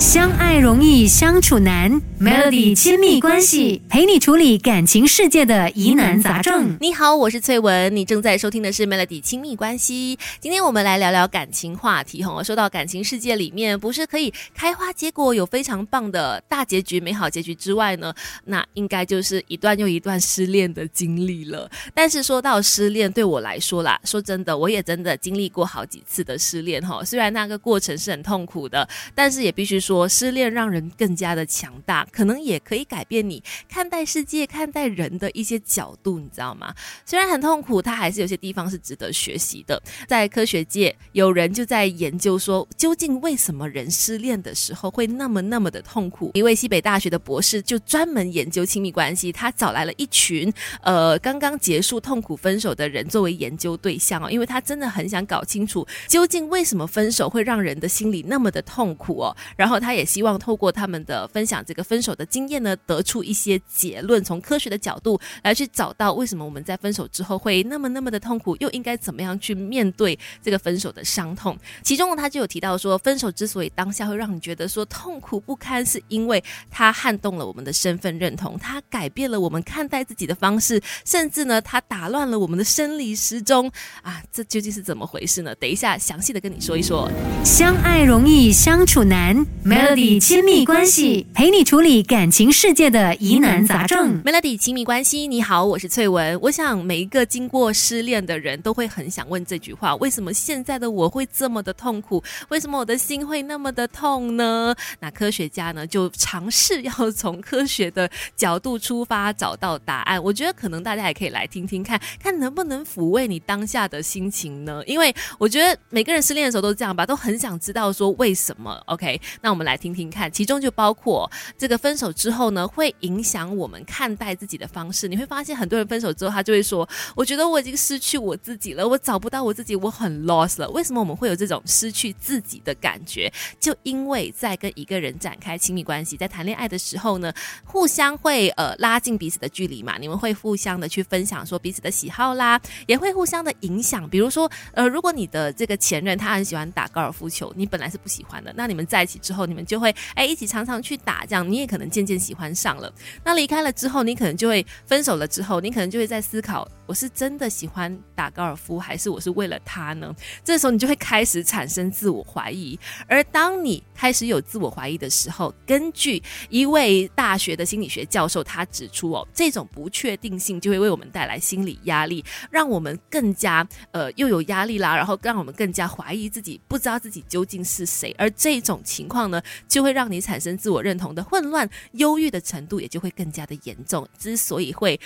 相爱容易相处难，Melody 亲密关系陪你处理感情世界的疑难杂症。你好，我是翠文，你正在收听的是 Melody 亲密关系。今天我们来聊聊感情话题哈。说到感情世界里面，不是可以开花结果，有非常棒的大结局、美好结局之外呢，那应该就是一段又一段失恋的经历了。但是说到失恋，对我来说啦，说真的，我也真的经历过好几次的失恋哈。虽然那个过程是很痛苦的，但是也必须说。说失恋让人更加的强大，可能也可以改变你看待世界、看待人的一些角度，你知道吗？虽然很痛苦，它还是有些地方是值得学习的。在科学界，有人就在研究说，究竟为什么人失恋的时候会那么那么的痛苦？一位西北大学的博士就专门研究亲密关系，他找来了一群呃刚刚结束痛苦分手的人作为研究对象哦，因为他真的很想搞清楚究竟为什么分手会让人的心里那么的痛苦哦，然后。他也希望透过他们的分享这个分手的经验呢，得出一些结论，从科学的角度来去找到为什么我们在分手之后会那么那么的痛苦，又应该怎么样去面对这个分手的伤痛。其中呢，他就有提到说，分手之所以当下会让你觉得说痛苦不堪，是因为它撼动了我们的身份认同，它改变了我们看待自己的方式，甚至呢，它打乱了我们的生理时钟啊！这究竟是怎么回事呢？等一下详细的跟你说一说。相爱容易相处难。Melody 亲密关系陪你处理感情世界的疑难杂症。Melody 亲密关系，你好，我是翠文。我想每一个经过失恋的人都会很想问这句话：为什么现在的我会这么的痛苦？为什么我的心会那么的痛呢？那科学家呢就尝试要从科学的角度出发找到答案。我觉得可能大家也可以来听听看看能不能抚慰你当下的心情呢？因为我觉得每个人失恋的时候都这样吧，都很想知道说为什么。OK，那我们。我们来听听看，其中就包括这个分手之后呢，会影响我们看待自己的方式。你会发现，很多人分手之后，他就会说：“我觉得我已经失去我自己了，我找不到我自己，我很 lost 了。”为什么我们会有这种失去自己的感觉？就因为在跟一个人展开亲密关系，在谈恋爱的时候呢，互相会呃拉近彼此的距离嘛。你们会互相的去分享说彼此的喜好啦，也会互相的影响。比如说，呃，如果你的这个前任他很喜欢打高尔夫球，你本来是不喜欢的，那你们在一起之后。你们就会哎一起常常去打，这样你也可能渐渐喜欢上了。那离开了之后，你可能就会分手了之后，你可能就会在思考：我是真的喜欢打高尔夫，还是我是为了他呢？这时候你就会开始产生自我怀疑。而当你开始有自我怀疑的时候，根据一位大学的心理学教授他指出哦，这种不确定性就会为我们带来心理压力，让我们更加呃又有压力啦，然后让我们更加怀疑自己，不知道自己究竟是谁。而这种情况呢？就会让你产生自我认同的混乱，忧郁的程度也就会更加的严重。之所以会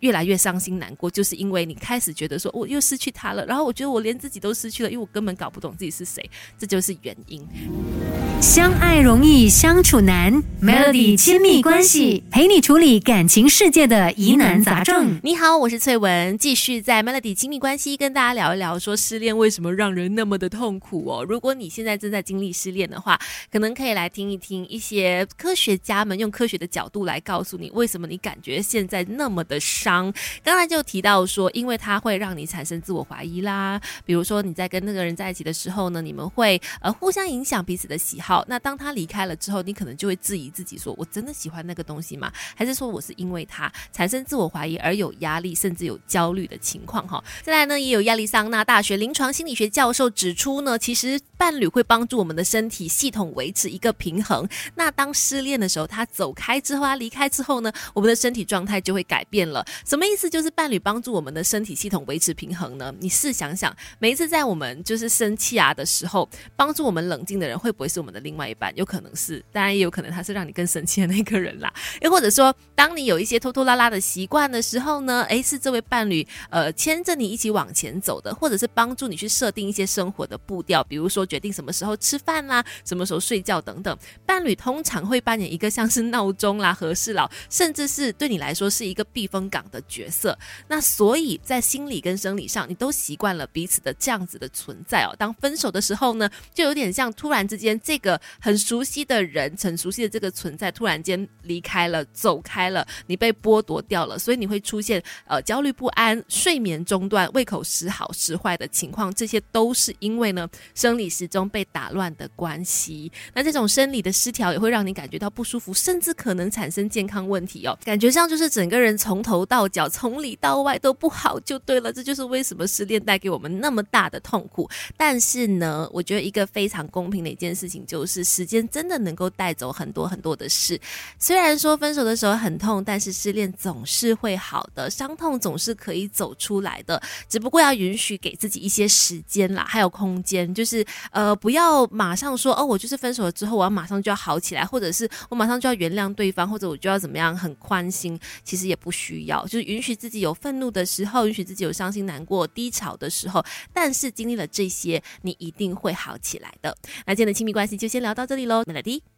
越来越伤心难过，就是因为你开始觉得说我又失去他了，然后我觉得我连自己都失去了，因为我根本搞不懂自己是谁，这就是原因。相爱容易相处难，Melody 亲密关系陪你处理感情世界的疑难杂症。你好，我是翠文，继续在 Melody 亲密关系跟大家聊一聊，说失恋为什么让人那么的痛苦哦。如果你现在正在经历失恋的话，可能可以来听一听一些科学家们用科学的角度来告诉你，为什么你感觉现在那么的伤。刚才就提到说，因为它会让你产生自我怀疑啦，比如说你在跟那个人在一起的时候呢，你们会呃互相影响彼此的喜好。那当他离开了之后，你可能就会质疑自己：说我真的喜欢那个东西吗？还是说我是因为他产生自我怀疑而有压力，甚至有焦虑的情况？哈，再来呢，也有亚利桑那大学临床心理学教授指出呢，其实伴侣会帮助我们的身体系统维持是一个平衡。那当失恋的时候，他走开之后，他离开之后呢，我们的身体状态就会改变了。什么意思？就是伴侣帮助我们的身体系统维持平衡呢？你试想想，每一次在我们就是生气啊的时候，帮助我们冷静的人，会不会是我们的？另外一半有可能是，当然也有可能他是让你更生气的那个人啦。又或者说，当你有一些拖拖拉拉的习惯的时候呢，诶，是这位伴侣呃牵着你一起往前走的，或者是帮助你去设定一些生活的步调，比如说决定什么时候吃饭啦，什么时候睡觉等等。伴侣通常会扮演一个像是闹钟啦、和事佬，甚至是对你来说是一个避风港的角色。那所以在心理跟生理上，你都习惯了彼此的这样子的存在哦。当分手的时候呢，就有点像突然之间这个。个很熟悉的人，很熟悉的这个存在，突然间离开了，走开了，你被剥夺掉了，所以你会出现呃焦虑不安、睡眠中断、胃口时好时坏的情况，这些都是因为呢生理时钟被打乱的关系。那这种生理的失调也会让你感觉到不舒服，甚至可能产生健康问题哦。感觉上就是整个人从头到脚、从里到外都不好，就对了。这就是为什么失恋带给我们那么大的痛苦。但是呢，我觉得一个非常公平的一件事情就是，时间真的能够带走很多很多的事。虽然说分手的时候很痛，但是失恋总是会好的，伤痛总是可以走出来的。只不过要允许给自己一些时间啦，还有空间，就是呃，不要马上说哦，我就是分手之后，我要马上就要好起来，或者是我马上就要原谅对方，或者我就要怎么样很宽心。其实也不需要，就是允许自己有愤怒的时候，允许自己有伤心难过、低潮的时候。但是经历了这些，你一定会好起来的。那今天的亲密关系就先聊到这里喽美丽。